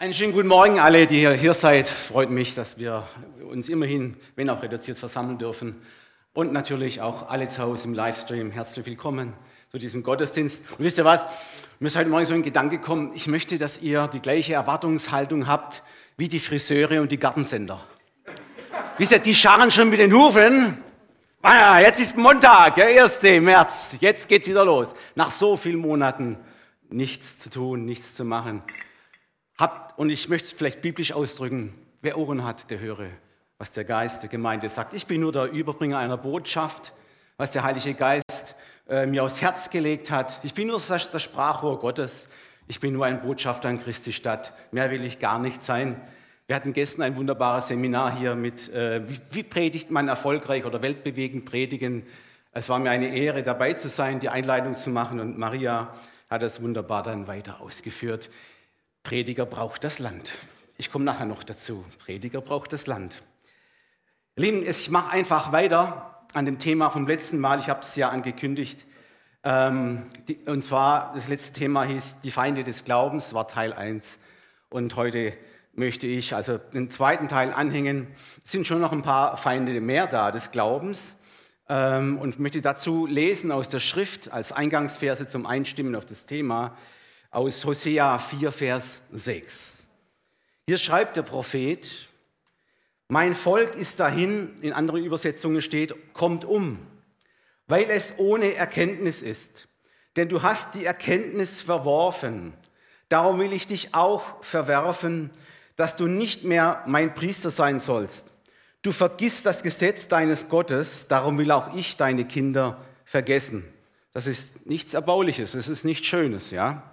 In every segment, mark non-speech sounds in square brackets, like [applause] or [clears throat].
Einen schönen guten Morgen alle, die hier seid. Freut mich, dass wir uns immerhin, wenn auch reduziert, versammeln dürfen. Und natürlich auch alle zu Hause im Livestream. Herzlich willkommen zu diesem Gottesdienst. Und wisst ihr was? Mir ist heute Morgen so ein Gedanke gekommen. Ich möchte, dass ihr die gleiche Erwartungshaltung habt wie die Friseure und die Gartensender. Wisst ihr, die scharren schon mit den Hufen. Ah, jetzt ist Montag, der 1. März. Jetzt geht's wieder los. Nach so vielen Monaten nichts zu tun, nichts zu machen. Habt, und ich möchte es vielleicht biblisch ausdrücken, wer Ohren hat, der höre, was der Geist der Gemeinde sagt. Ich bin nur der Überbringer einer Botschaft, was der Heilige Geist äh, mir aufs Herz gelegt hat. Ich bin nur das Sprachrohr Gottes. Ich bin nur ein Botschafter an Christi Stadt. Mehr will ich gar nicht sein. Wir hatten gestern ein wunderbares Seminar hier mit, äh, wie, wie predigt man erfolgreich oder weltbewegend predigen. Es war mir eine Ehre, dabei zu sein, die Einleitung zu machen und Maria hat das wunderbar dann weiter ausgeführt. Prediger braucht das Land. Ich komme nachher noch dazu. Prediger braucht das Land. Lieben, ich mache einfach weiter an dem Thema vom letzten Mal. Ich habe es ja angekündigt. Ähm, und zwar, das letzte Thema hieß Die Feinde des Glaubens, war Teil 1. Und heute möchte ich also den zweiten Teil anhängen. Es sind schon noch ein paar Feinde mehr da des Glaubens. Ähm, und möchte dazu lesen aus der Schrift als Eingangsverse zum Einstimmen auf das Thema aus Hosea 4, Vers 6. Hier schreibt der Prophet, mein Volk ist dahin, in anderen Übersetzungen steht, kommt um, weil es ohne Erkenntnis ist. Denn du hast die Erkenntnis verworfen. Darum will ich dich auch verwerfen, dass du nicht mehr mein Priester sein sollst. Du vergisst das Gesetz deines Gottes, darum will auch ich deine Kinder vergessen. Das ist nichts Erbauliches, es ist nichts Schönes, ja.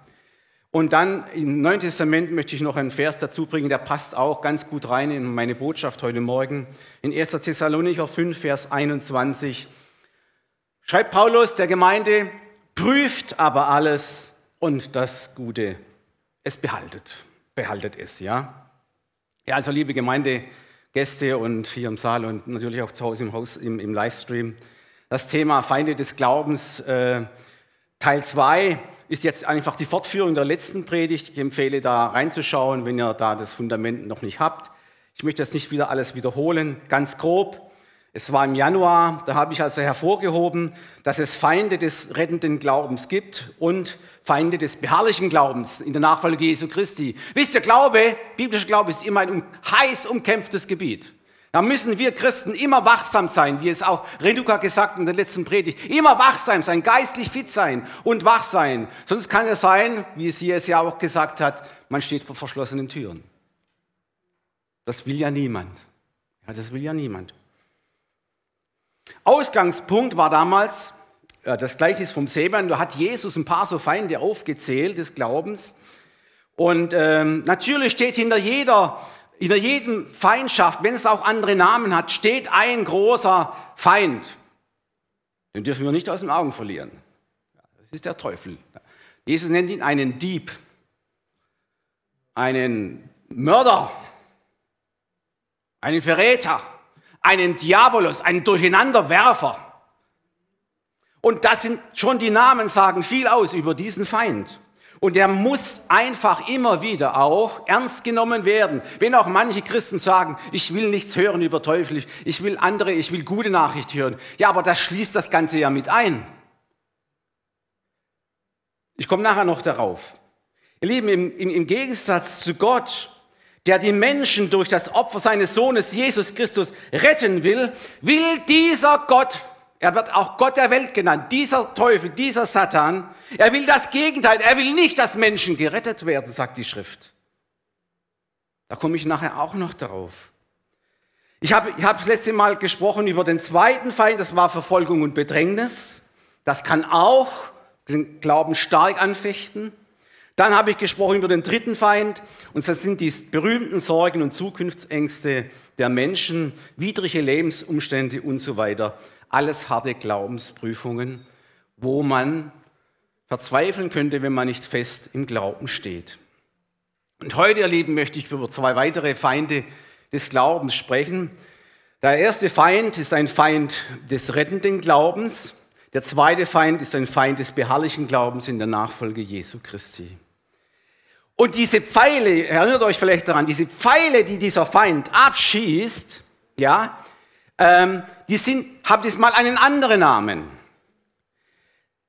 Und dann im Neuen Testament möchte ich noch einen Vers dazu bringen, der passt auch ganz gut rein in meine Botschaft heute Morgen. In 1. Thessalonicher 5, Vers 21 schreibt Paulus der Gemeinde, prüft aber alles und das Gute, es behaltet, behaltet es, ja. Ja, also liebe Gemeinde, Gäste und hier im Saal und natürlich auch zu Hause im Haus, im, im Livestream, das Thema Feinde des Glaubens, äh, Teil 2, ist jetzt einfach die Fortführung der letzten Predigt. Ich empfehle da reinzuschauen, wenn ihr da das Fundament noch nicht habt. Ich möchte jetzt nicht wieder alles wiederholen. Ganz grob. Es war im Januar, da habe ich also hervorgehoben, dass es Feinde des rettenden Glaubens gibt und Feinde des beharrlichen Glaubens in der Nachfolge Jesu Christi. Wisst ihr, Glaube, biblischer Glaube ist immer ein heiß umkämpftes Gebiet. Da müssen wir Christen immer wachsam sein, wie es auch Reduka gesagt hat in der letzten Predigt. Immer wachsam sein, geistlich fit sein und wach sein. Sonst kann es sein, wie es hier es ja auch gesagt hat, man steht vor verschlossenen Türen. Das will ja niemand. Ja, das will ja niemand. Ausgangspunkt war damals, das gleiche ist vom Seemann, da hat Jesus ein paar so Feinde aufgezählt des Glaubens. Und ähm, natürlich steht hinter jeder hinter jedem Feindschaft, wenn es auch andere Namen hat, steht ein großer Feind. Den dürfen wir nicht aus den Augen verlieren. Das ist der Teufel. Jesus nennt ihn einen Dieb, einen Mörder, einen Verräter, einen Diabolos, einen Durcheinanderwerfer. Und das sind schon die Namen, sagen viel aus über diesen Feind. Und der muss einfach immer wieder auch ernst genommen werden. Wenn auch manche Christen sagen, ich will nichts hören über Teufel, ich will andere, ich will gute Nachricht hören. Ja, aber das schließt das Ganze ja mit ein. Ich komme nachher noch darauf. Ihr Lieben, im, im, im Gegensatz zu Gott, der die Menschen durch das Opfer seines Sohnes Jesus Christus retten will, will dieser Gott er wird auch Gott der Welt genannt. Dieser Teufel, dieser Satan, er will das Gegenteil. Er will nicht, dass Menschen gerettet werden, sagt die Schrift. Da komme ich nachher auch noch darauf. Ich habe ich hab das letzte Mal gesprochen über den zweiten Feind, das war Verfolgung und Bedrängnis. Das kann auch den Glauben stark anfechten. Dann habe ich gesprochen über den dritten Feind, und das sind die berühmten Sorgen und Zukunftsängste der Menschen, widrige Lebensumstände und so weiter alles harte Glaubensprüfungen, wo man verzweifeln könnte, wenn man nicht fest im Glauben steht. Und heute, ihr Lieben, möchte ich über zwei weitere Feinde des Glaubens sprechen. Der erste Feind ist ein Feind des rettenden Glaubens. Der zweite Feind ist ein Feind des beharrlichen Glaubens in der Nachfolge Jesu Christi. Und diese Pfeile, erinnert euch vielleicht daran, diese Pfeile, die dieser Feind abschießt, ja, ähm, die sind, haben diesmal einen anderen Namen.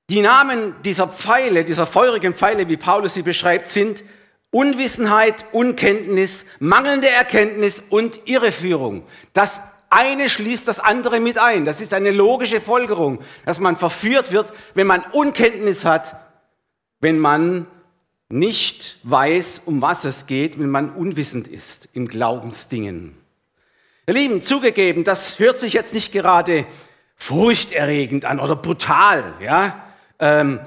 Die Namen dieser Pfeile, dieser feurigen Pfeile, wie Paulus sie beschreibt, sind Unwissenheit, Unkenntnis, mangelnde Erkenntnis und Irreführung. Das eine schließt das andere mit ein. Das ist eine logische Folgerung, dass man verführt wird, wenn man Unkenntnis hat, wenn man nicht weiß, um was es geht, wenn man unwissend ist im Glaubensdingen. Ihr Lieben, zugegeben, das hört sich jetzt nicht gerade furchterregend an oder brutal, ja. Ähm,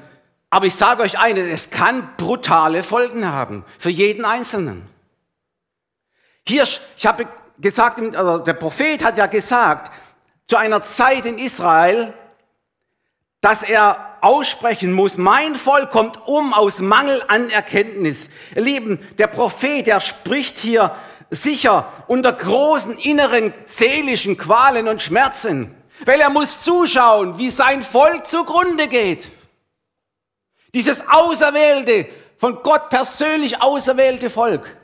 aber ich sage euch eines, es kann brutale Folgen haben für jeden Einzelnen. Hier, ich habe gesagt, also der Prophet hat ja gesagt, zu einer Zeit in Israel, dass er aussprechen muss, mein Volk kommt um aus Mangel an Erkenntnis. Ihr Lieben, der Prophet, der spricht hier sicher unter großen inneren seelischen Qualen und Schmerzen, weil er muss zuschauen, wie sein Volk zugrunde geht. Dieses auserwählte, von Gott persönlich auserwählte Volk,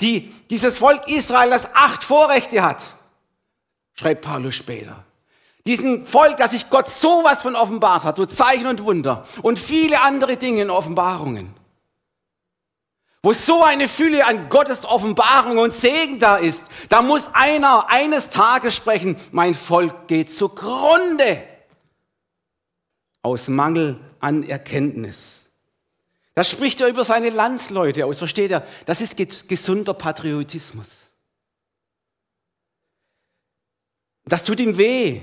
die, dieses Volk Israel, das acht Vorrechte hat, schreibt Paulus später. Diesen Volk, das sich Gott sowas von offenbart hat, durch Zeichen und Wunder und viele andere Dinge in Offenbarungen. Wo so eine Fülle an Gottes Offenbarung und Segen da ist, da muss einer eines Tages sprechen, mein Volk geht zugrunde aus Mangel an Erkenntnis. Das spricht er über seine Landsleute aus, versteht er? Das ist gesunder Patriotismus. Das tut ihm weh.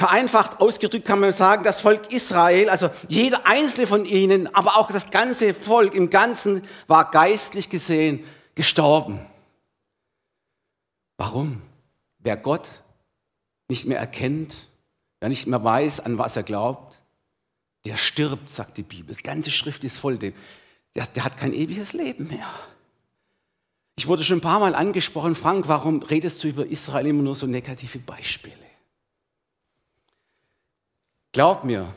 Vereinfacht ausgedrückt kann man sagen, das Volk Israel, also jeder einzelne von ihnen, aber auch das ganze Volk im Ganzen war geistlich gesehen gestorben. Warum? Wer Gott nicht mehr erkennt, wer nicht mehr weiß, an was er glaubt, der stirbt, sagt die Bibel. Die ganze Schrift ist voll dem. Der, der hat kein ewiges Leben mehr. Ich wurde schon ein paar Mal angesprochen, Frank, warum redest du über Israel immer nur so negative Beispiele? Glaub mir,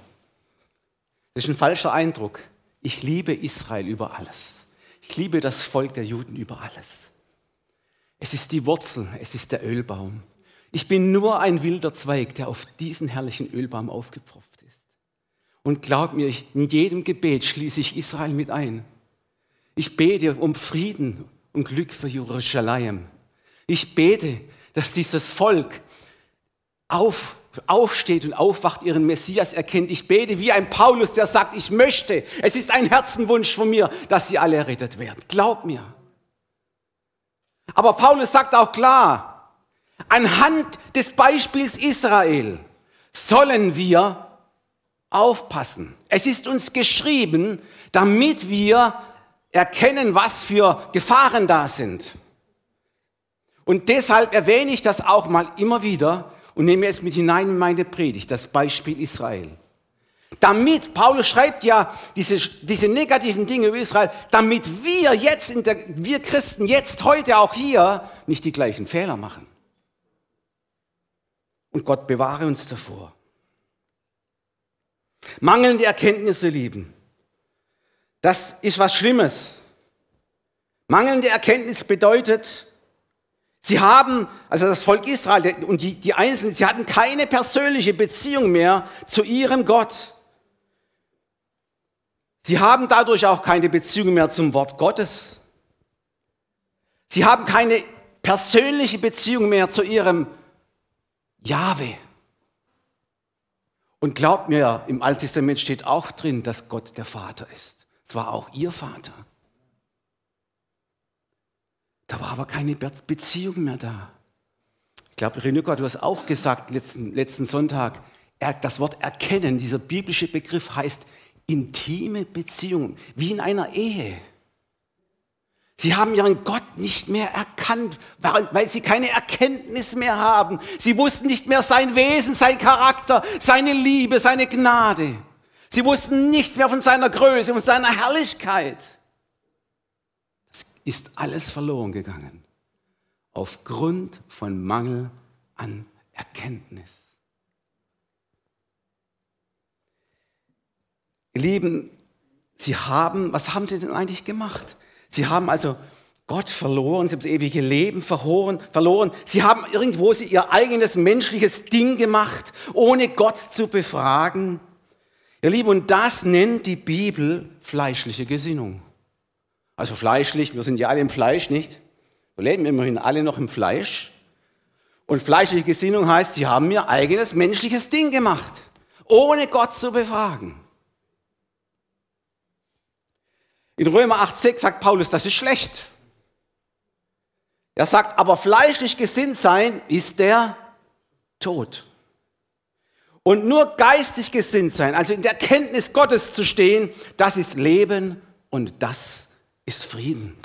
das ist ein falscher Eindruck. Ich liebe Israel über alles. Ich liebe das Volk der Juden über alles. Es ist die Wurzel, es ist der Ölbaum. Ich bin nur ein wilder Zweig, der auf diesen herrlichen Ölbaum aufgepfropft ist. Und glaub mir, in jedem Gebet schließe ich Israel mit ein. Ich bete um Frieden und Glück für Jerusalem. Ich bete, dass dieses Volk auf aufsteht und aufwacht, ihren Messias erkennt. Ich bete wie ein Paulus, der sagt, ich möchte, es ist ein Herzenwunsch von mir, dass sie alle errettet werden. Glaub mir. Aber Paulus sagt auch klar, anhand des Beispiels Israel sollen wir aufpassen. Es ist uns geschrieben, damit wir erkennen, was für Gefahren da sind. Und deshalb erwähne ich das auch mal immer wieder, und nehme es mit hinein in meine Predigt, das Beispiel Israel. Damit, Paulus schreibt ja diese, diese negativen Dinge über Israel, damit wir jetzt, in der, wir Christen jetzt, heute auch hier, nicht die gleichen Fehler machen. Und Gott bewahre uns davor. Mangelnde Erkenntnisse lieben. Das ist was Schlimmes. Mangelnde Erkenntnis bedeutet, Sie haben, also das Volk Israel und die, die Einzelnen, sie hatten keine persönliche Beziehung mehr zu ihrem Gott. Sie haben dadurch auch keine Beziehung mehr zum Wort Gottes. Sie haben keine persönliche Beziehung mehr zu ihrem Jahwe. Und glaubt mir, im Alten Testament steht auch drin, dass Gott der Vater ist. Es war auch ihr Vater. Da war aber keine Beziehung mehr da. Ich glaube, Renuka, du hast auch gesagt letzten, letzten Sonntag, das Wort erkennen, dieser biblische Begriff heißt intime Beziehung, wie in einer Ehe. Sie haben ihren Gott nicht mehr erkannt, weil sie keine Erkenntnis mehr haben. Sie wussten nicht mehr sein Wesen, sein Charakter, seine Liebe, seine Gnade. Sie wussten nichts mehr von seiner Größe, von seiner Herrlichkeit ist alles verloren gegangen. Aufgrund von Mangel an Erkenntnis. Ihr Lieben, Sie haben, was haben Sie denn eigentlich gemacht? Sie haben also Gott verloren, sie haben das ewige Leben verloren, verloren. Sie haben irgendwo sie ihr eigenes menschliches Ding gemacht, ohne Gott zu befragen. Ihr Lieben, und das nennt die Bibel fleischliche Gesinnung. Also fleischlich, wir sind ja alle im Fleisch, nicht? Wir leben immerhin alle noch im Fleisch. Und fleischliche Gesinnung heißt, sie haben ihr eigenes menschliches Ding gemacht, ohne Gott zu befragen. In Römer 8,6 sagt Paulus, das ist schlecht. Er sagt, aber fleischlich gesinnt sein ist der Tod. Und nur geistig gesinnt sein, also in der Kenntnis Gottes zu stehen, das ist Leben und das ist Frieden.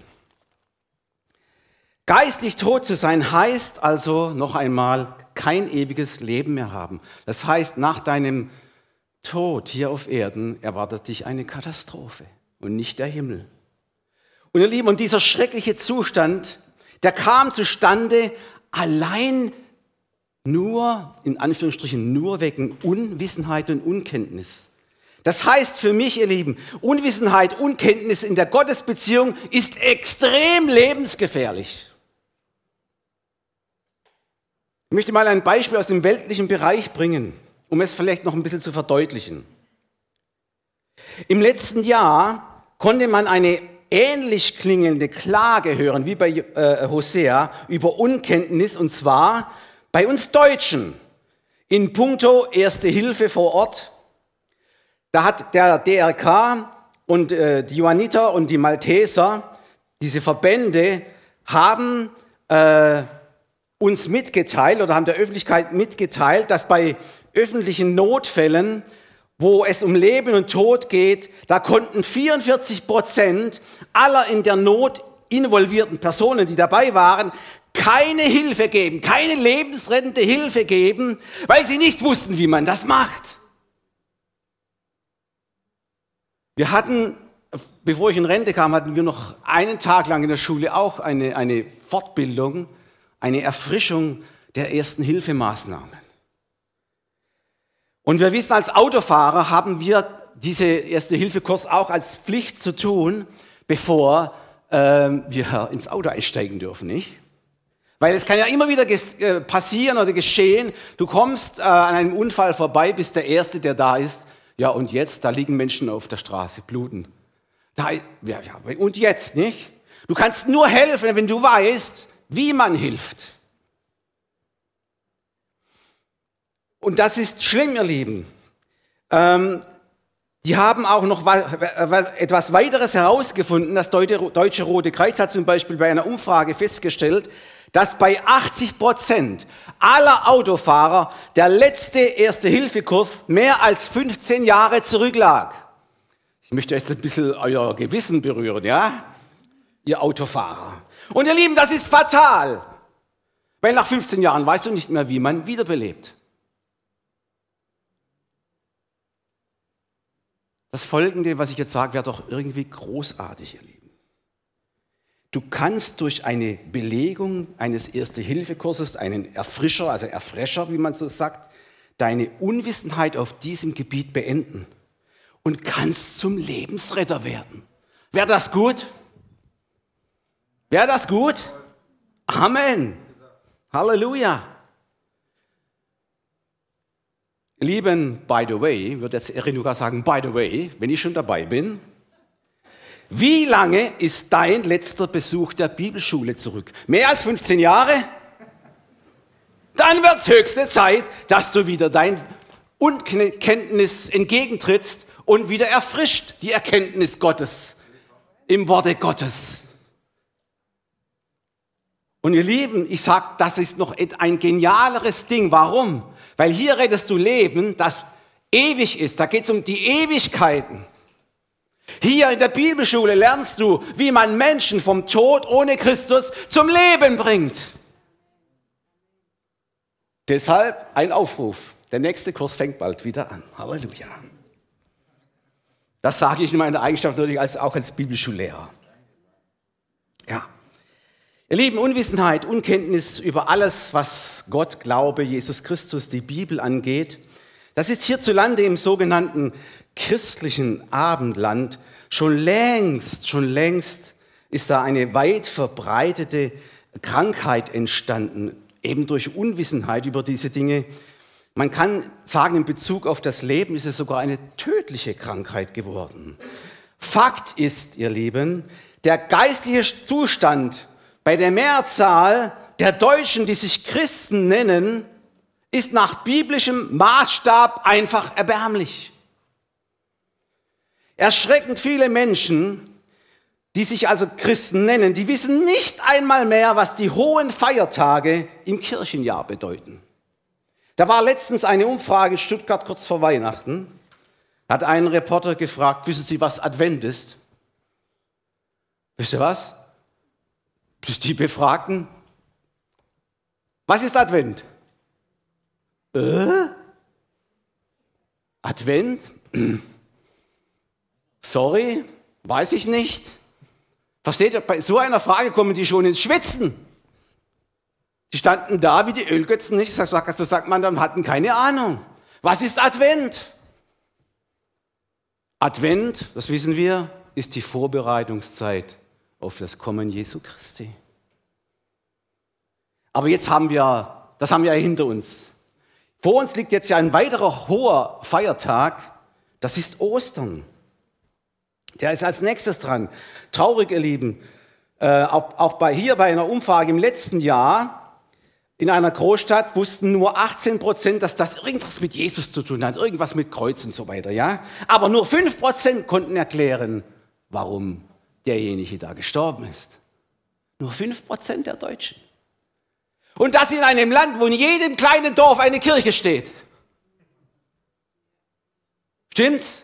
Geistlich tot zu sein heißt also noch einmal kein ewiges Leben mehr haben. Das heißt, nach deinem Tod hier auf Erden erwartet dich eine Katastrophe und nicht der Himmel. Und ihr Lieben, und dieser schreckliche Zustand, der kam zustande allein nur, in Anführungsstrichen, nur wegen Unwissenheit und Unkenntnis. Das heißt für mich, ihr Lieben, Unwissenheit, Unkenntnis in der Gottesbeziehung ist extrem lebensgefährlich. Ich möchte mal ein Beispiel aus dem weltlichen Bereich bringen, um es vielleicht noch ein bisschen zu verdeutlichen. Im letzten Jahr konnte man eine ähnlich klingende Klage hören wie bei äh, Hosea über Unkenntnis und zwar bei uns Deutschen in puncto Erste Hilfe vor Ort. Da hat der DRK und äh, die Johanniter und die Malteser, diese Verbände, haben äh, uns mitgeteilt oder haben der Öffentlichkeit mitgeteilt, dass bei öffentlichen Notfällen wo es um Leben und Tod geht, da konnten 44 Prozent aller in der Not involvierten Personen, die dabei waren, keine Hilfe geben, keine lebensrettende Hilfe geben, weil sie nicht wussten, wie man das macht. Wir hatten, bevor ich in Rente kam, hatten wir noch einen Tag lang in der Schule auch eine, eine Fortbildung, eine Erfrischung der ersten Hilfemaßnahmen. Und wir wissen, als Autofahrer haben wir diese Erste-Hilfe-Kurs auch als Pflicht zu tun, bevor ähm, wir ins Auto einsteigen dürfen, nicht? Weil es kann ja immer wieder äh, passieren oder geschehen, du kommst äh, an einem Unfall vorbei, bist der Erste, der da ist. Ja, und jetzt, da liegen Menschen auf der Straße, bluten. Da, ja, ja, und jetzt, nicht? Du kannst nur helfen, wenn du weißt, wie man hilft. Und das ist schlimm, ihr Lieben. Ähm, die haben auch noch etwas weiteres herausgefunden. Das Deutsche Rote Kreuz hat zum Beispiel bei einer Umfrage festgestellt, dass bei 80 Prozent aller Autofahrer der letzte Erste-Hilfe-Kurs mehr als 15 Jahre zurücklag. Ich möchte jetzt ein bisschen euer Gewissen berühren, ja? Ihr Autofahrer. Und ihr Lieben, das ist fatal. Weil nach 15 Jahren weißt du nicht mehr, wie man wiederbelebt. Das Folgende, was ich jetzt sage, wäre doch irgendwie großartig, ihr Lieben. Du kannst durch eine Belegung eines Erste-Hilfe-Kurses, einen Erfrischer, also Erfrescher, wie man so sagt, deine Unwissenheit auf diesem Gebiet beenden und kannst zum Lebensretter werden. Wäre das gut? Wäre das gut? Amen. Halleluja. Lieben, by the way, wird jetzt Erinuka sagen, by the way, wenn ich schon dabei bin. Wie lange ist dein letzter Besuch der Bibelschule zurück? Mehr als 15 Jahre? Dann wird es höchste Zeit, dass du wieder dein Unkenntnis entgegentrittst und wieder erfrischt die Erkenntnis Gottes im Worte Gottes. Und ihr Lieben, ich sage, das ist noch ein genialeres Ding. Warum? Weil hier redest du Leben, das ewig ist. Da geht es um die Ewigkeiten. Hier in der Bibelschule lernst du, wie man Menschen vom Tod ohne Christus zum Leben bringt. Deshalb ein Aufruf. Der nächste Kurs fängt bald wieder an. Halleluja. Das sage ich in meiner Eigenschaft natürlich als, auch als Bibelschullehrer. Ja. Ihr Lieben, Unwissenheit, Unkenntnis über alles, was Gott, Glaube, Jesus Christus, die Bibel angeht, das ist hierzulande im sogenannten christlichen Abendland schon längst, schon längst ist da eine weit verbreitete Krankheit entstanden, eben durch Unwissenheit über diese Dinge. Man kann sagen, in Bezug auf das Leben ist es sogar eine tödliche Krankheit geworden. Fakt ist, ihr Lieben, der geistliche Zustand bei der Mehrzahl der Deutschen, die sich Christen nennen, ist nach biblischem Maßstab einfach erbärmlich. Erschreckend viele Menschen, die sich also Christen nennen, die wissen nicht einmal mehr, was die hohen Feiertage im Kirchenjahr bedeuten. Da war letztens eine Umfrage in Stuttgart kurz vor Weihnachten. Hat einen Reporter gefragt, wissen Sie, was Advent ist? Wisst ihr was? Die Befragten. Was ist Advent? Äh? Advent? [clears throat] Sorry, weiß ich nicht. Versteht ihr, bei so einer Frage kommen die schon ins Schwitzen. Die standen da wie die Ölgötzen nicht, so sagt man dann, hatten keine Ahnung. Was ist Advent? Advent, das wissen wir, ist die Vorbereitungszeit auf das Kommen Jesu Christi. Aber jetzt haben wir, das haben wir hinter uns. Vor uns liegt jetzt ja ein weiterer hoher Feiertag, das ist Ostern. Der ist als nächstes dran. Traurig, ihr Lieben. Äh, auch, auch bei, hier bei einer Umfrage im letzten Jahr in einer Großstadt wussten nur 18 Prozent, dass das irgendwas mit Jesus zu tun hat, irgendwas mit Kreuz und so weiter. Ja? Aber nur 5 Prozent konnten erklären, warum derjenige da gestorben ist. Nur 5 Prozent der Deutschen. Und das in einem Land, wo in jedem kleinen Dorf eine Kirche steht. Stimmt's?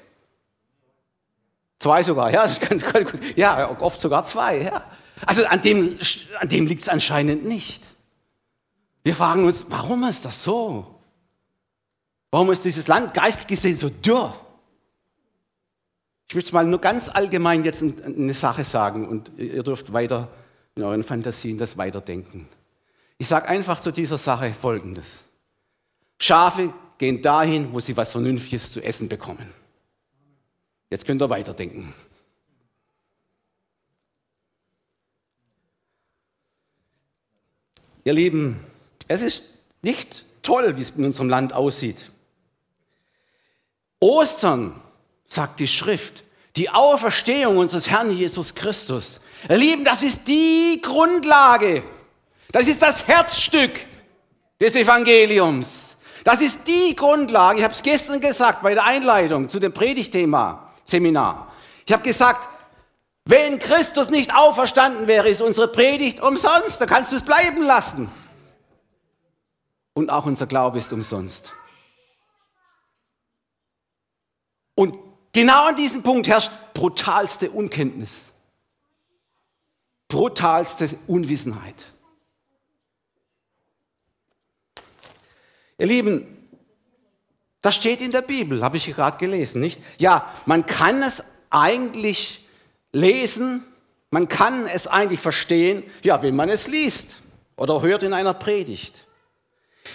Zwei sogar, ja, das ist ganz, ganz gut. Ja, oft sogar zwei, ja. Also an dem, an dem liegt es anscheinend nicht. Wir fragen uns, warum ist das so? Warum ist dieses Land geistig gesehen so dürr? Ich möchte mal nur ganz allgemein jetzt eine Sache sagen und ihr dürft weiter in euren Fantasien das weiterdenken. Ich sage einfach zu dieser Sache Folgendes. Schafe gehen dahin, wo sie was Vernünftiges zu essen bekommen. Jetzt könnt ihr weiterdenken. Ihr Lieben, es ist nicht toll, wie es in unserem Land aussieht. Ostern, sagt die Schrift, die Auferstehung unseres Herrn Jesus Christus. Ihr Lieben, das ist die Grundlage das ist das Herzstück des Evangeliums. Das ist die Grundlage. Ich habe es gestern gesagt bei der Einleitung zu dem Predigtthema Seminar. Ich habe gesagt, wenn Christus nicht auferstanden wäre, ist unsere Predigt umsonst. Da kannst du es bleiben lassen. Und auch unser Glaube ist umsonst. Und genau an diesem Punkt herrscht brutalste Unkenntnis, brutalste Unwissenheit. Ihr Lieben, das steht in der Bibel, habe ich gerade gelesen, nicht? Ja, man kann es eigentlich lesen, man kann es eigentlich verstehen, ja, wenn man es liest oder hört in einer Predigt.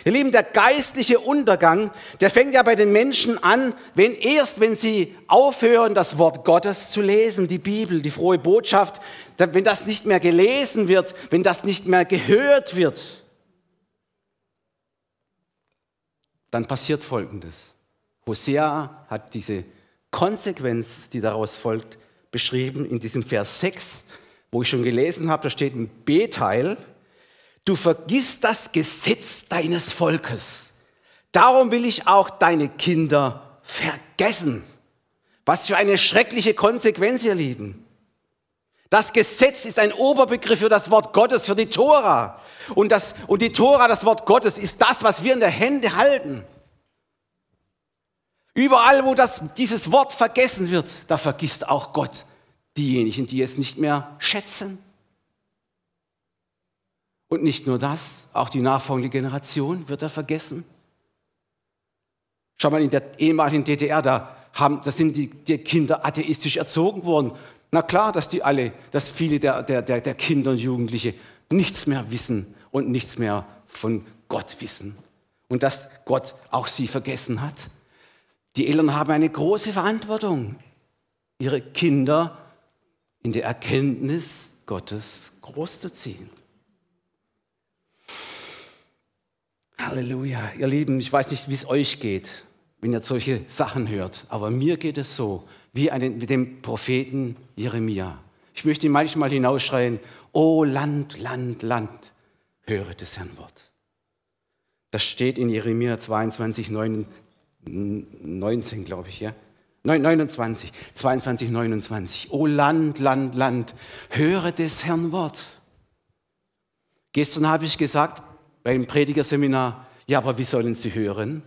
Ihr Lieben, der geistliche Untergang, der fängt ja bei den Menschen an, wenn erst, wenn sie aufhören, das Wort Gottes zu lesen, die Bibel, die frohe Botschaft, wenn das nicht mehr gelesen wird, wenn das nicht mehr gehört wird, dann passiert Folgendes. Hosea hat diese Konsequenz, die daraus folgt, beschrieben in diesem Vers 6, wo ich schon gelesen habe, da steht ein B-Teil, du vergisst das Gesetz deines Volkes. Darum will ich auch deine Kinder vergessen. Was für eine schreckliche Konsequenz, ihr Lieben. Das Gesetz ist ein Oberbegriff für das Wort Gottes, für die Tora. Und, das, und die Tora, das Wort Gottes, ist das, was wir in der Hände halten. Überall, wo das, dieses Wort vergessen wird, da vergisst auch Gott diejenigen, die es nicht mehr schätzen. Und nicht nur das, auch die nachfolgende Generation wird er vergessen. Schau mal, in der ehemaligen DDR, da, haben, da sind die, die Kinder atheistisch erzogen worden. Na klar, dass die alle, dass viele der, der, der, der Kinder und Jugendliche nichts mehr wissen und nichts mehr von Gott wissen. Und dass Gott auch sie vergessen hat. Die Eltern haben eine große Verantwortung, ihre Kinder in der Erkenntnis Gottes großzuziehen. Halleluja. Ihr Lieben, ich weiß nicht, wie es euch geht, wenn ihr solche Sachen hört, aber mir geht es so, wie einen, mit dem Propheten Jeremia. Ich möchte manchmal hinausschreien, oh Land, Land, Land, höre des Herrn Wort. Das steht in Jeremia 22, 9, 19, glaube ich, ja. 29, 22, 29. O Land, Land, Land, höre des Herrn Wort. Gestern habe ich gesagt beim Predigerseminar, ja, aber wie sollen Sie hören,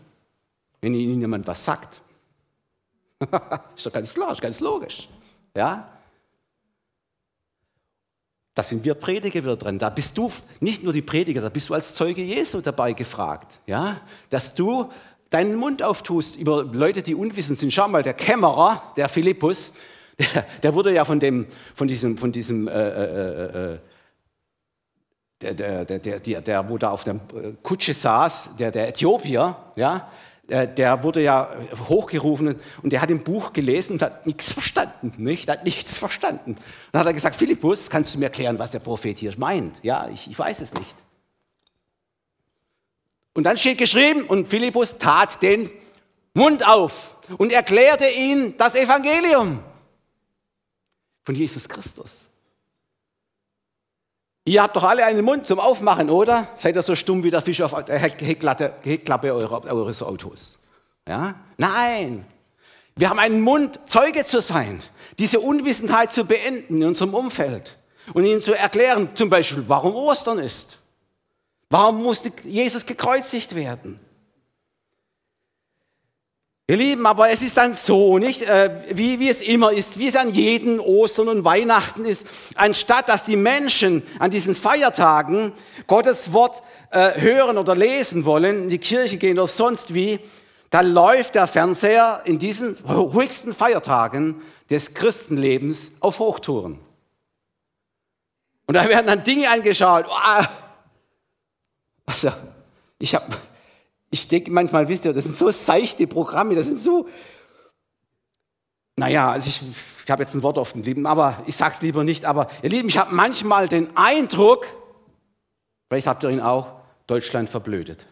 wenn Ihnen jemand was sagt? [laughs] ist doch ganz klar, ist ganz logisch. Ja? Da sind wir Prediger wieder drin. Da bist du nicht nur die Prediger, da bist du als Zeuge Jesu dabei gefragt. Ja? Dass du deinen Mund auftust über Leute, die unwissend sind. Schau mal, der Kämmerer, der Philippus, [laughs] der, der wurde ja von, dem, von diesem, von diesem äh, äh, äh, der, der, der, der, der, wo da auf der Kutsche saß, der, der Äthiopier, ja, der wurde ja hochgerufen und der hat ein Buch gelesen und hat nichts verstanden, nicht? Hat nichts verstanden. Dann hat er gesagt, Philippus, kannst du mir erklären, was der Prophet hier meint? Ja, ich, ich weiß es nicht. Und dann steht geschrieben, und Philippus tat den Mund auf und erklärte ihm das Evangelium von Jesus Christus. Ihr habt doch alle einen Mund zum Aufmachen, oder? Seid ihr so stumm wie der Fisch auf der Heckklappe eures Autos? Ja? Nein. Wir haben einen Mund, Zeuge zu sein, diese Unwissenheit zu beenden in unserem Umfeld und ihnen zu erklären, zum Beispiel, warum Ostern ist. Warum musste Jesus gekreuzigt werden? Ihr Lieben, aber es ist dann so, nicht äh, wie, wie es immer ist, wie es an jeden Ostern und Weihnachten ist, anstatt dass die Menschen an diesen Feiertagen Gottes Wort äh, hören oder lesen wollen, in die Kirche gehen oder sonst wie, da läuft der Fernseher in diesen höchsten Feiertagen des Christenlebens auf Hochtouren. Und da werden dann Dinge angeschaut. Also, ich habe, ich denke manchmal, wisst ihr, das sind so seichte Programme, das sind so, naja, also ich, ich habe jetzt ein Wort auf den Lieben, aber ich sage es lieber nicht, aber ihr Lieben, ich habe manchmal den Eindruck, vielleicht habt ihr ihn auch, Deutschland verblödet.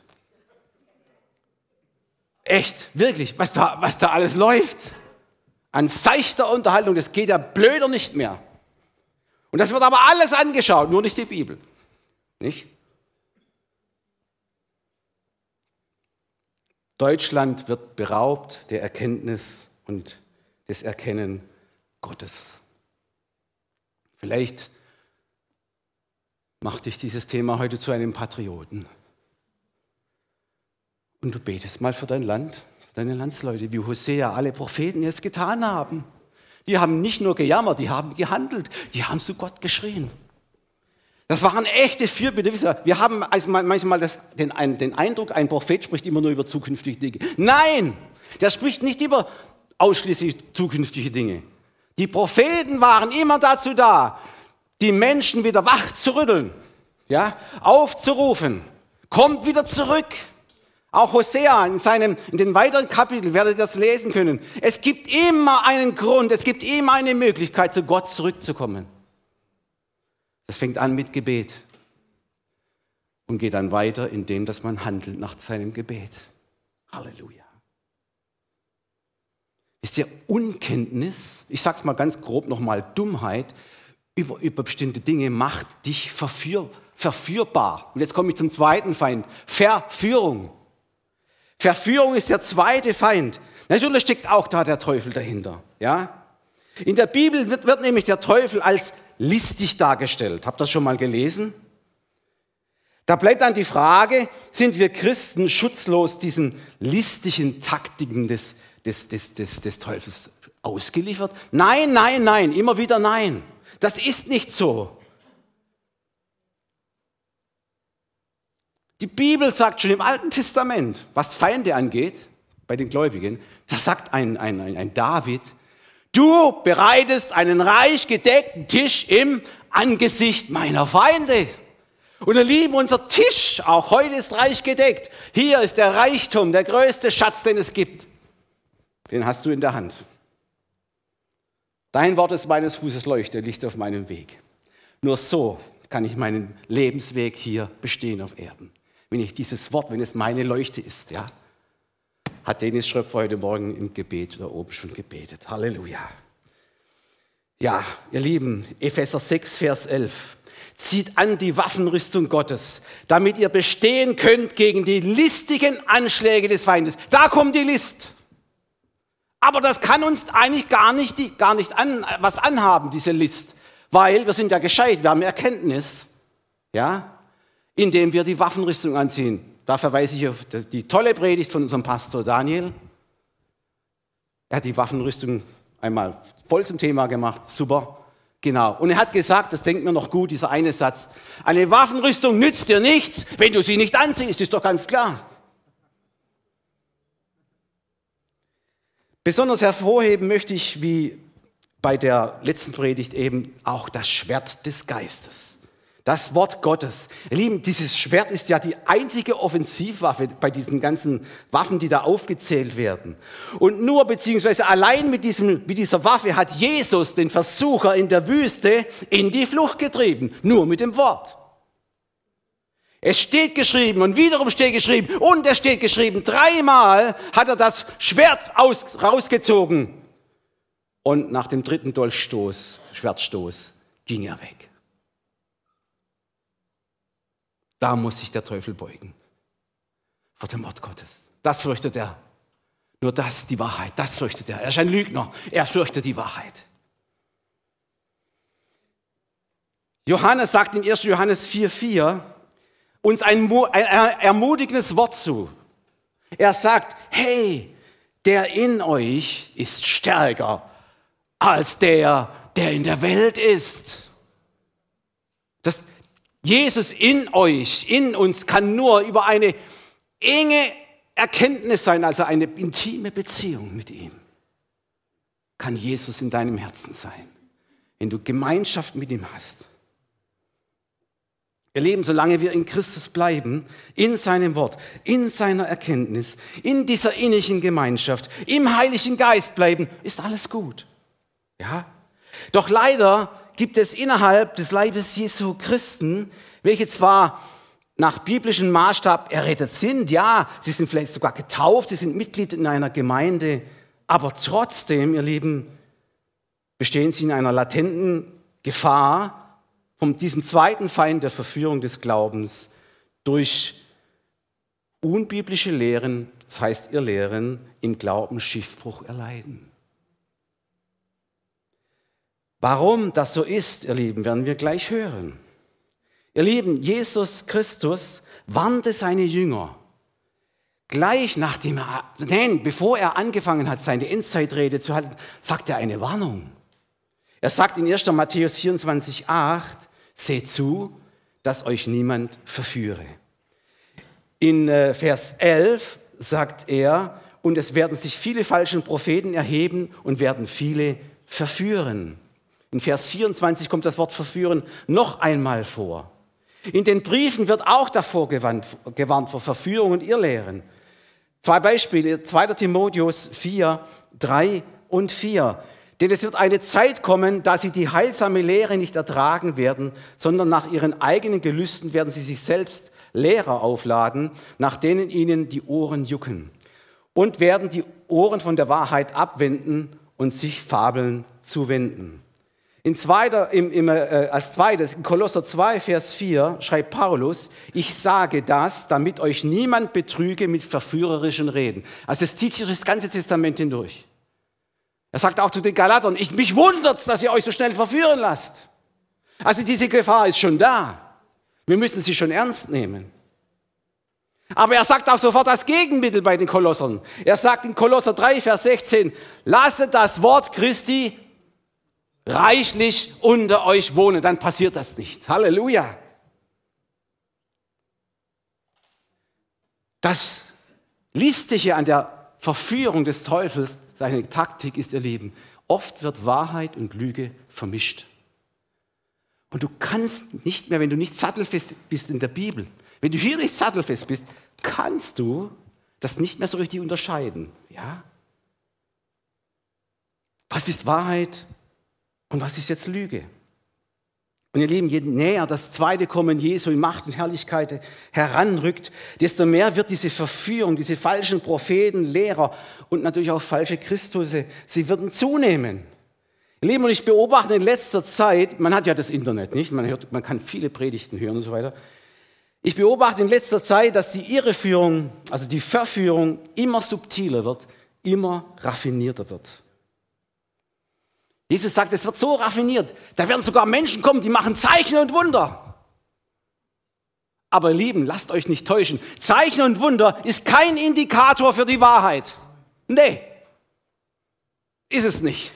Echt, wirklich, was da, was da alles läuft. An seichter Unterhaltung, das geht ja blöder nicht mehr. Und das wird aber alles angeschaut, nur nicht die Bibel. Nicht? Deutschland wird beraubt der Erkenntnis und des Erkennen Gottes. Vielleicht macht dich dieses Thema heute zu einem Patrioten. Und du betest mal für dein Land, für deine Landsleute, wie Hosea, alle Propheten es getan haben. Die haben nicht nur gejammert, die haben gehandelt, die haben zu Gott geschrien. Das waren echte Fürbitte. Wir haben manchmal das, den, den Eindruck, ein Prophet spricht immer nur über zukünftige Dinge. Nein, der spricht nicht über ausschließlich zukünftige Dinge. Die Propheten waren immer dazu da, die Menschen wieder wach zu rütteln, ja, aufzurufen. Kommt wieder zurück. Auch Hosea in, seinem, in den weiteren Kapiteln werdet ihr das lesen können. Es gibt immer einen Grund, es gibt immer eine Möglichkeit, zu Gott zurückzukommen. Das fängt an mit Gebet und geht dann weiter, indem dass man handelt nach seinem Gebet. Halleluja. Ist ja Unkenntnis, ich sage es mal ganz grob nochmal, Dummheit über, über bestimmte Dinge macht dich verführ, verführbar. Und jetzt komme ich zum zweiten Feind, Verführung. Verführung ist der zweite Feind. Natürlich steckt auch da der Teufel dahinter. Ja? In der Bibel wird, wird nämlich der Teufel als listig dargestellt. Habt ihr das schon mal gelesen? Da bleibt dann die Frage, sind wir Christen schutzlos diesen listigen Taktiken des, des, des, des, des Teufels ausgeliefert? Nein, nein, nein, immer wieder nein. Das ist nicht so. Die Bibel sagt schon im Alten Testament, was Feinde angeht, bei den Gläubigen, da sagt ein, ein, ein, ein David, Du bereitest einen reich gedeckten Tisch im Angesicht meiner Feinde. Und ihr Lieben, unser Tisch, auch heute ist reich gedeckt. Hier ist der Reichtum, der größte Schatz, den es gibt. Den hast du in der Hand. Dein Wort ist meines Fußes Leuchte, Licht auf meinem Weg. Nur so kann ich meinen Lebensweg hier bestehen auf Erden. Wenn ich dieses Wort, wenn es meine Leuchte ist, ja, hat Dennis Schröpfer heute Morgen im Gebet da oben schon gebetet. Halleluja. Ja, ihr Lieben, Epheser 6, Vers 11. Zieht an die Waffenrüstung Gottes, damit ihr bestehen könnt gegen die listigen Anschläge des Feindes. Da kommt die List. Aber das kann uns eigentlich gar nicht, gar nicht an, was anhaben, diese List. Weil wir sind ja gescheit, wir haben Erkenntnis, ja, indem wir die Waffenrüstung anziehen. Da verweise ich auf die tolle Predigt von unserem Pastor Daniel. Er hat die Waffenrüstung einmal voll zum Thema gemacht, super. Genau. Und er hat gesagt, das denkt mir noch gut, dieser eine Satz, eine Waffenrüstung nützt dir nichts, wenn du sie nicht anziehst, ist doch ganz klar. Besonders hervorheben möchte ich, wie bei der letzten Predigt eben, auch das Schwert des Geistes. Das Wort Gottes. Ihr Lieben, dieses Schwert ist ja die einzige Offensivwaffe bei diesen ganzen Waffen, die da aufgezählt werden. Und nur beziehungsweise allein mit, diesem, mit dieser Waffe hat Jesus den Versucher in der Wüste in die Flucht getrieben. Nur mit dem Wort. Es steht geschrieben und wiederum steht geschrieben und es steht geschrieben, dreimal hat er das Schwert aus, rausgezogen. Und nach dem dritten Dolchstoß, Schwertstoß, ging er weg. Da muss sich der Teufel beugen. Vor dem Wort Gottes. Das fürchtet er. Nur das, die Wahrheit, das fürchtet er. Er ist ein Lügner. Er fürchtet die Wahrheit. Johannes sagt in 1. Johannes 4,4, uns ein, ein ermutigendes Wort zu. Er sagt, hey, der in euch ist stärker als der, der in der Welt ist. Jesus in euch, in uns, kann nur über eine enge Erkenntnis sein, also eine intime Beziehung mit ihm. Kann Jesus in deinem Herzen sein, wenn du Gemeinschaft mit ihm hast. Ihr Leben, solange wir in Christus bleiben, in seinem Wort, in seiner Erkenntnis, in dieser innigen Gemeinschaft, im Heiligen Geist bleiben, ist alles gut. Ja? Doch leider gibt es innerhalb des Leibes Jesu Christen, welche zwar nach biblischem Maßstab errettet sind, ja, sie sind vielleicht sogar getauft, sie sind Mitglied in einer Gemeinde, aber trotzdem, ihr Lieben, bestehen sie in einer latenten Gefahr, von diesem zweiten Feind der Verführung des Glaubens durch unbiblische Lehren, das heißt ihr Lehren, im Glauben Schiffbruch erleiden. Warum das so ist, ihr Lieben, werden wir gleich hören. Ihr Lieben, Jesus Christus warnte seine Jünger gleich nachdem er, nein, bevor er angefangen hat, seine Endzeitrede zu halten, sagt er eine Warnung. Er sagt in 1. Matthäus 24, 8, Seht zu, dass euch niemand verführe. In äh, Vers 11 sagt er, und es werden sich viele falsche Propheten erheben und werden viele verführen. In Vers 24 kommt das Wort verführen noch einmal vor. In den Briefen wird auch davor gewarnt, gewarnt vor Verführung und Irrlehren. Zwei Beispiele, 2. Timotheus 4, 3 und 4. Denn es wird eine Zeit kommen, da sie die heilsame Lehre nicht ertragen werden, sondern nach ihren eigenen Gelüsten werden sie sich selbst Lehrer aufladen, nach denen ihnen die Ohren jucken. Und werden die Ohren von der Wahrheit abwenden und sich Fabeln zuwenden. In zweiter, im, im, äh, als zweites, in Kolosser 2, Vers 4, schreibt Paulus, ich sage das, damit euch niemand betrüge mit verführerischen Reden. Also es zieht sich das ganze Testament hindurch. Er sagt auch zu den Galatern, ich, mich wundert dass ihr euch so schnell verführen lasst. Also diese Gefahr ist schon da. Wir müssen sie schon ernst nehmen. Aber er sagt auch sofort das Gegenmittel bei den Kolossern. Er sagt in Kolosser 3, Vers 16, lasse das Wort Christi reichlich unter euch wohnen. Dann passiert das nicht. Halleluja. Das Listige an der Verführung des Teufels seine Taktik ist, ihr Lieben, oft wird Wahrheit und Lüge vermischt. Und du kannst nicht mehr, wenn du nicht sattelfest bist in der Bibel, wenn du hier nicht sattelfest bist, kannst du das nicht mehr so richtig unterscheiden. Ja? Was ist Wahrheit und was ist jetzt Lüge? Und ihr Lieben, je näher das zweite Kommen Jesu in Macht und Herrlichkeit heranrückt, desto mehr wird diese Verführung, diese falschen Propheten, Lehrer und natürlich auch falsche Christusse, sie werden zunehmen. Ihr Lieben, und ich beobachte in letzter Zeit, man hat ja das Internet, nicht? Man, hört, man kann viele Predigten hören und so weiter. Ich beobachte in letzter Zeit, dass die Irreführung, also die Verführung immer subtiler wird, immer raffinierter wird. Jesus sagt, es wird so raffiniert, da werden sogar Menschen kommen, die machen Zeichen und Wunder. Aber ihr Lieben, lasst euch nicht täuschen. Zeichen und Wunder ist kein Indikator für die Wahrheit. Nee, ist es nicht.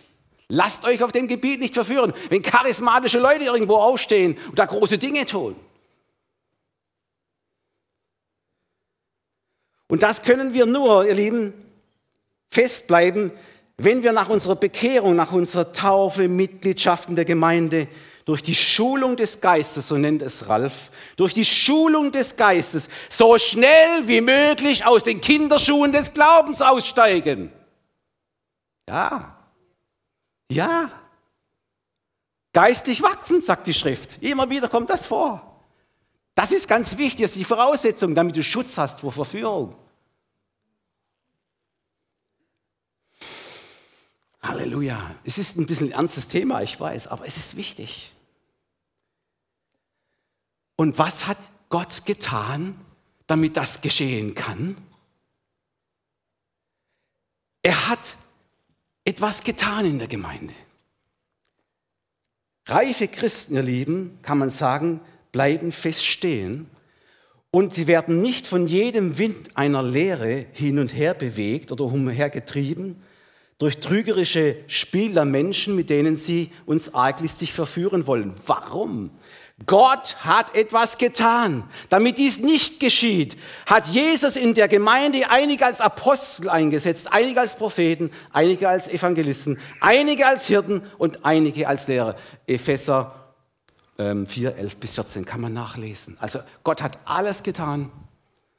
Lasst euch auf dem Gebiet nicht verführen, wenn charismatische Leute irgendwo aufstehen und da große Dinge tun. Und das können wir nur, ihr Lieben, festbleiben, wenn wir nach unserer Bekehrung, nach unserer Taufe, Mitgliedschaft in der Gemeinde, durch die Schulung des Geistes, so nennt es Ralf, durch die Schulung des Geistes so schnell wie möglich aus den Kinderschuhen des Glaubens aussteigen. Ja, ja. Geistig wachsen, sagt die Schrift. Immer wieder kommt das vor. Das ist ganz wichtig, das ist die Voraussetzung, damit du Schutz hast vor Verführung. Halleluja. Es ist ein bisschen ein ernstes Thema, ich weiß, aber es ist wichtig. Und was hat Gott getan, damit das geschehen kann? Er hat etwas getan in der Gemeinde. Reife Christen, ihr Lieben, kann man sagen, bleiben feststehen und sie werden nicht von jedem Wind einer Lehre hin und her bewegt oder umhergetrieben, durch trügerische Spiel der Menschen, mit denen sie uns arglistig verführen wollen. Warum? Gott hat etwas getan. Damit dies nicht geschieht, hat Jesus in der Gemeinde einige als Apostel eingesetzt, einige als Propheten, einige als Evangelisten, einige als Hirten und einige als Lehrer. Epheser 4, ähm, 11 bis 14 kann man nachlesen. Also Gott hat alles getan,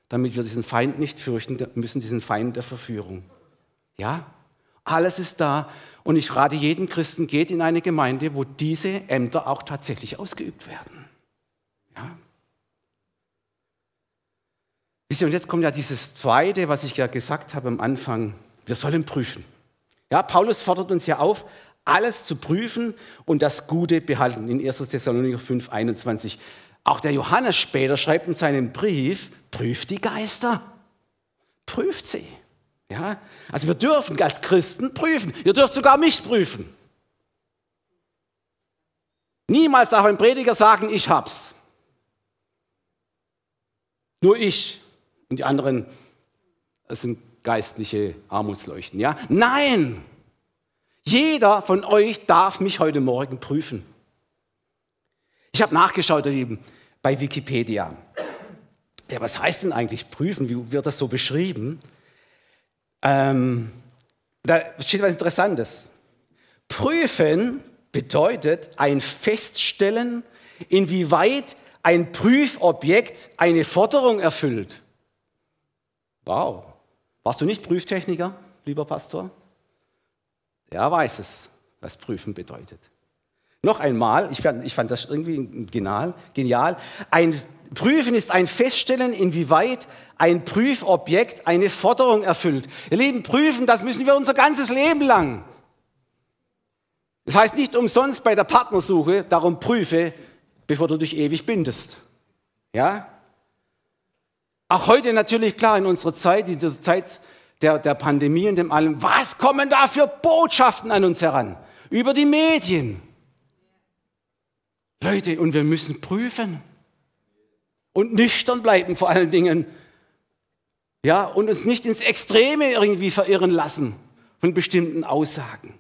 damit wir diesen Feind nicht fürchten müssen, diesen Feind der Verführung. Ja? Alles ist da. Und ich rate jeden Christen, geht in eine Gemeinde, wo diese Ämter auch tatsächlich ausgeübt werden. Ja. Wisst ihr, und jetzt kommt ja dieses Zweite, was ich ja gesagt habe am Anfang. Wir sollen prüfen. Ja, Paulus fordert uns ja auf, alles zu prüfen und das Gute behalten. In 1. Thessalonicher 5, 21. Auch der Johannes später schreibt in seinem Brief, prüft die Geister. Prüft sie. Ja? Also wir dürfen als Christen prüfen. Ihr dürft sogar mich prüfen. Niemals darf ein Prediger sagen, ich hab's. Nur ich und die anderen sind geistliche Armutsleuchten. Ja? Nein! Jeder von euch darf mich heute Morgen prüfen. Ich habe nachgeschaut eben bei Wikipedia. Ja, was heißt denn eigentlich prüfen? Wie wird das so beschrieben? Ähm, da steht was Interessantes. Prüfen bedeutet ein Feststellen, inwieweit ein Prüfobjekt eine Forderung erfüllt. Wow. Warst du nicht Prüftechniker, lieber Pastor? Er weiß es, was Prüfen bedeutet. Noch einmal, ich fand, ich fand das irgendwie genial, genial. Ein Prüfen ist ein Feststellen, inwieweit ein Prüfobjekt eine Forderung erfüllt. Ihr Lieben, prüfen, das müssen wir unser ganzes Leben lang. Das heißt nicht umsonst bei der Partnersuche, darum prüfe, bevor du dich ewig bindest. Ja? Auch heute natürlich klar in unserer Zeit, in dieser Zeit der, der Pandemie und dem allem, was kommen da für Botschaften an uns heran? Über die Medien. Leute, und wir müssen prüfen und nüchtern bleiben vor allen Dingen. Ja, und uns nicht ins Extreme irgendwie verirren lassen von bestimmten Aussagen.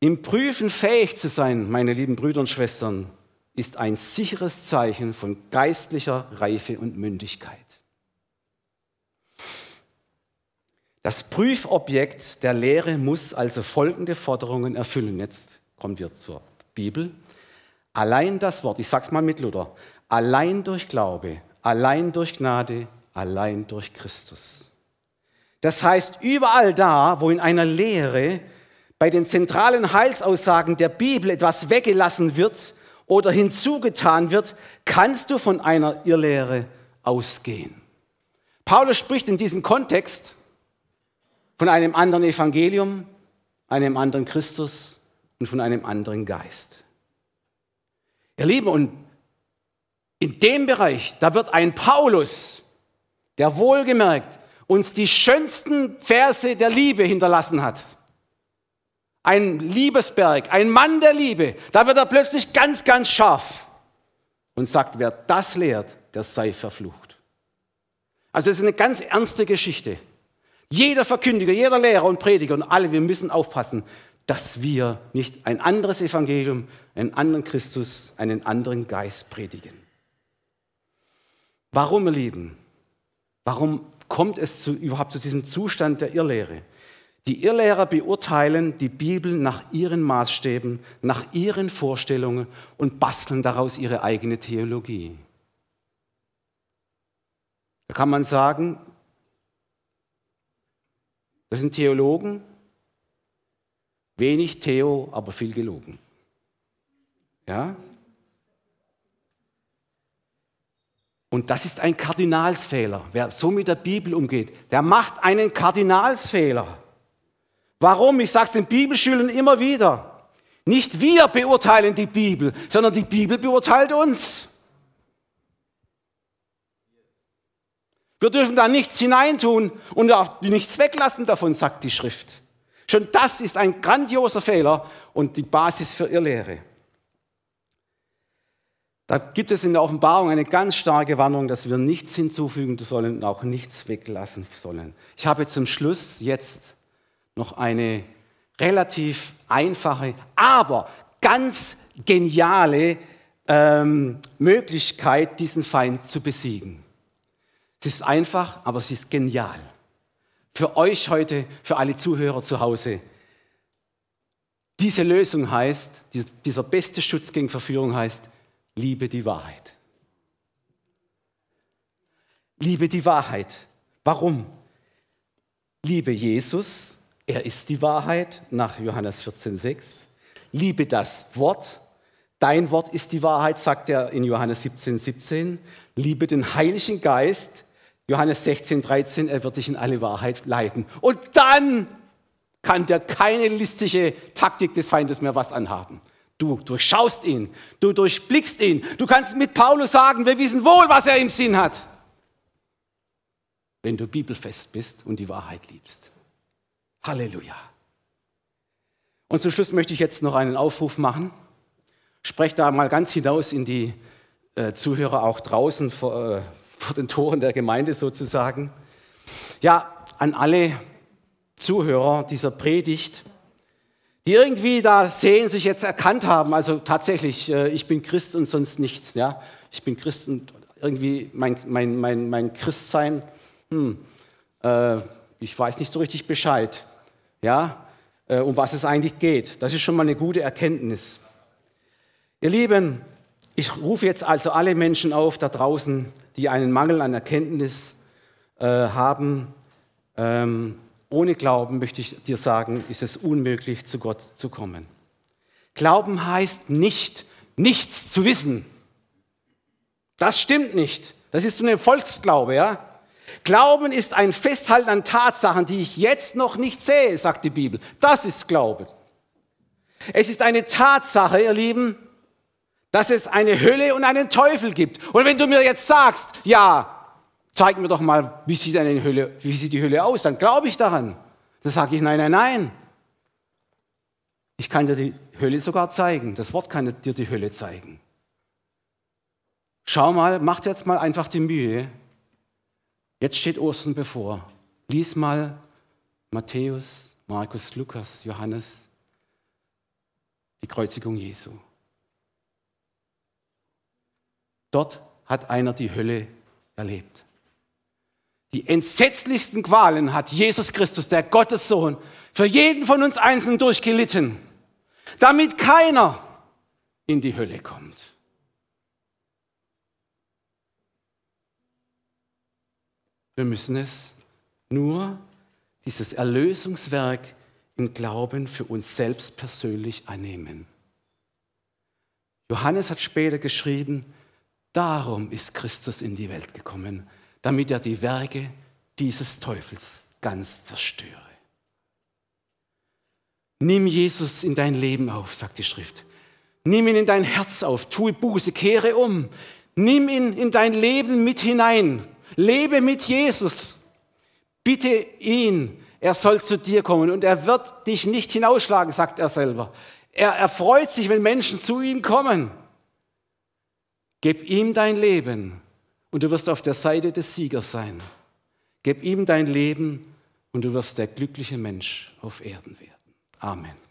Im Prüfen fähig zu sein, meine lieben Brüder und Schwestern, ist ein sicheres Zeichen von geistlicher Reife und Mündigkeit. Das Prüfobjekt der Lehre muss also folgende Forderungen erfüllen. Jetzt kommen wir zur Bibel. Allein das Wort, ich sag's mal mit Luther, allein durch Glaube, allein durch Gnade, allein durch Christus. Das heißt, überall da, wo in einer Lehre bei den zentralen Heilsaussagen der Bibel etwas weggelassen wird oder hinzugetan wird, kannst du von einer Irrlehre ausgehen. Paulus spricht in diesem Kontext von einem anderen Evangelium, einem anderen Christus und von einem anderen Geist. Ihr Lieben, und in dem Bereich, da wird ein Paulus, der wohlgemerkt uns die schönsten Verse der Liebe hinterlassen hat. Ein Liebesberg, ein Mann der Liebe, da wird er plötzlich ganz, ganz scharf und sagt, wer das lehrt, der sei verflucht. Also es ist eine ganz ernste Geschichte. Jeder Verkündiger, jeder Lehrer und Prediger und alle, wir müssen aufpassen, dass wir nicht ein anderes Evangelium, einen anderen Christus, einen anderen Geist predigen. Warum, ihr Lieben? Warum kommt es zu, überhaupt zu diesem Zustand der Irrlehre? Die Irrlehrer beurteilen die Bibel nach ihren Maßstäben, nach ihren Vorstellungen und basteln daraus ihre eigene Theologie. Da kann man sagen, das sind Theologen, wenig Theo, aber viel gelogen. Ja? Und das ist ein Kardinalsfehler. Wer so mit der Bibel umgeht, der macht einen Kardinalsfehler. Warum? Ich sage es den Bibelschülern immer wieder. Nicht wir beurteilen die Bibel, sondern die Bibel beurteilt uns. Wir dürfen da nichts hineintun und auch nichts weglassen davon, sagt die Schrift. Schon das ist ein grandioser Fehler und die Basis für Irrlehre. Da gibt es in der Offenbarung eine ganz starke Warnung, dass wir nichts hinzufügen sollen und auch nichts weglassen sollen. Ich habe zum Schluss jetzt noch eine relativ einfache, aber ganz geniale ähm, Möglichkeit, diesen Feind zu besiegen. Es ist einfach, aber es ist genial. Für euch heute, für alle Zuhörer zu Hause. Diese Lösung heißt, dieser beste Schutz gegen Verführung heißt, liebe die Wahrheit. Liebe die Wahrheit. Warum? Liebe Jesus, er ist die Wahrheit nach Johannes 14,6. Liebe das Wort, dein Wort ist die Wahrheit, sagt er in Johannes 17,17. 17. Liebe den Heiligen Geist, Johannes 16, 13, er wird dich in alle Wahrheit leiten. Und dann kann dir keine listige Taktik des Feindes mehr was anhaben. Du durchschaust ihn, du durchblickst ihn. Du kannst mit Paulus sagen, wir wissen wohl, was er im Sinn hat. Wenn du bibelfest bist und die Wahrheit liebst. Halleluja. Und zum Schluss möchte ich jetzt noch einen Aufruf machen. Sprecht da mal ganz hinaus in die äh, Zuhörer auch draußen vor, äh, vor den Toren der Gemeinde sozusagen. Ja, an alle Zuhörer dieser Predigt, die irgendwie da sehen, sich jetzt erkannt haben, also tatsächlich, äh, ich bin Christ und sonst nichts. Ja? Ich bin Christ und irgendwie mein, mein, mein, mein Christsein, hm, äh, ich weiß nicht so richtig Bescheid, ja, äh, um was es eigentlich geht. Das ist schon mal eine gute Erkenntnis. Ihr Lieben, ich rufe jetzt also alle Menschen auf da draußen, die einen Mangel an Erkenntnis äh, haben. Ähm, ohne Glauben, möchte ich dir sagen, ist es unmöglich, zu Gott zu kommen. Glauben heißt nicht, nichts zu wissen. Das stimmt nicht. Das ist so ein Volksglaube, ja? Glauben ist ein Festhalten an Tatsachen, die ich jetzt noch nicht sehe, sagt die Bibel. Das ist Glaube. Es ist eine Tatsache, ihr Lieben, dass es eine Hölle und einen Teufel gibt. Und wenn du mir jetzt sagst, ja, zeig mir doch mal, wie sieht, eine Hölle, wie sieht die Hölle aus, dann glaube ich daran. Dann sage ich, nein, nein, nein. Ich kann dir die Hölle sogar zeigen. Das Wort kann dir die Hölle zeigen. Schau mal, mach dir jetzt mal einfach die Mühe. Jetzt steht Ostern bevor. Lies mal Matthäus, Markus, Lukas, Johannes, die Kreuzigung Jesu. Dort hat einer die Hölle erlebt. Die entsetzlichsten Qualen hat Jesus Christus, der Gottessohn, für jeden von uns einzeln durchgelitten, damit keiner in die Hölle kommt. Wir müssen es nur, dieses Erlösungswerk im Glauben für uns selbst persönlich annehmen. Johannes hat später geschrieben, darum ist Christus in die Welt gekommen, damit er die Werke dieses Teufels ganz zerstöre. Nimm Jesus in dein Leben auf, sagt die Schrift. Nimm ihn in dein Herz auf, tue Buße, kehre um. Nimm ihn in dein Leben mit hinein. Lebe mit Jesus. Bitte ihn, er soll zu dir kommen und er wird dich nicht hinausschlagen, sagt er selber. Er erfreut sich, wenn Menschen zu ihm kommen. Gib ihm dein Leben und du wirst auf der Seite des Siegers sein. Gib ihm dein Leben und du wirst der glückliche Mensch auf Erden werden. Amen.